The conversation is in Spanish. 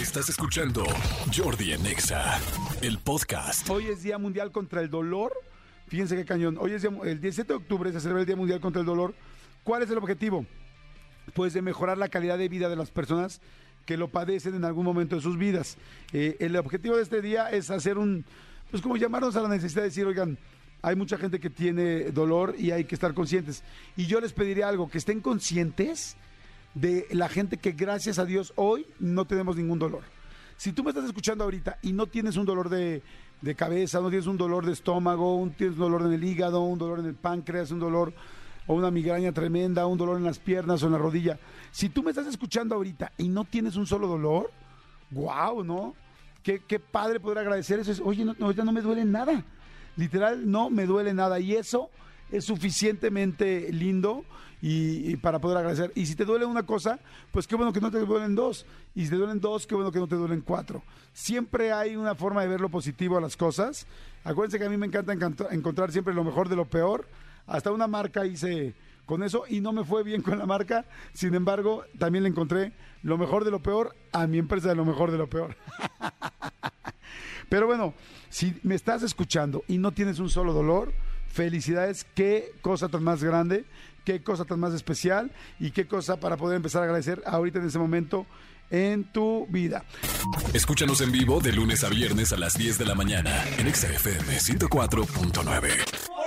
Estás escuchando Jordi en Exa, el podcast. Hoy es Día Mundial contra el Dolor. Fíjense qué cañón. Hoy es el 17 de octubre se celebra el Día Mundial contra el Dolor. ¿Cuál es el objetivo? Pues de mejorar la calidad de vida de las personas que lo padecen en algún momento de sus vidas. Eh, el objetivo de este día es hacer un, pues como llamarnos a la necesidad de decir, oigan, hay mucha gente que tiene dolor y hay que estar conscientes. Y yo les pediría algo, que estén conscientes de la gente que gracias a Dios hoy no tenemos ningún dolor. Si tú me estás escuchando ahorita y no tienes un dolor de, de cabeza, no tienes un dolor de estómago, un, tienes dolor en el hígado, un dolor en el páncreas, un dolor o una migraña tremenda, un dolor en las piernas o en la rodilla. Si tú me estás escuchando ahorita y no tienes un solo dolor, wow, ¿no? Qué, qué padre poder agradecer eso. Es, Oye, no, no, ahorita no me duele nada. Literal, no me duele nada. Y eso es suficientemente lindo y, para poder agradecer. Y si te duele una cosa, pues qué bueno que no te duelen dos. Y si te duelen dos, qué bueno que no te duelen cuatro. Siempre hay una forma de ver lo positivo a las cosas. Acuérdense que a mí me encanta encontrar siempre lo mejor de lo peor. Hasta una marca hice con eso y no me fue bien con la marca. Sin embargo, también le encontré lo mejor de lo peor a mi empresa de lo mejor de lo peor. Pero bueno, si me estás escuchando y no tienes un solo dolor, felicidades, qué cosa tan más grande, qué cosa tan más especial y qué cosa para poder empezar a agradecer ahorita en ese momento en tu vida. Escúchanos en vivo de lunes a viernes a las 10 de la mañana en Exa FM 104.9.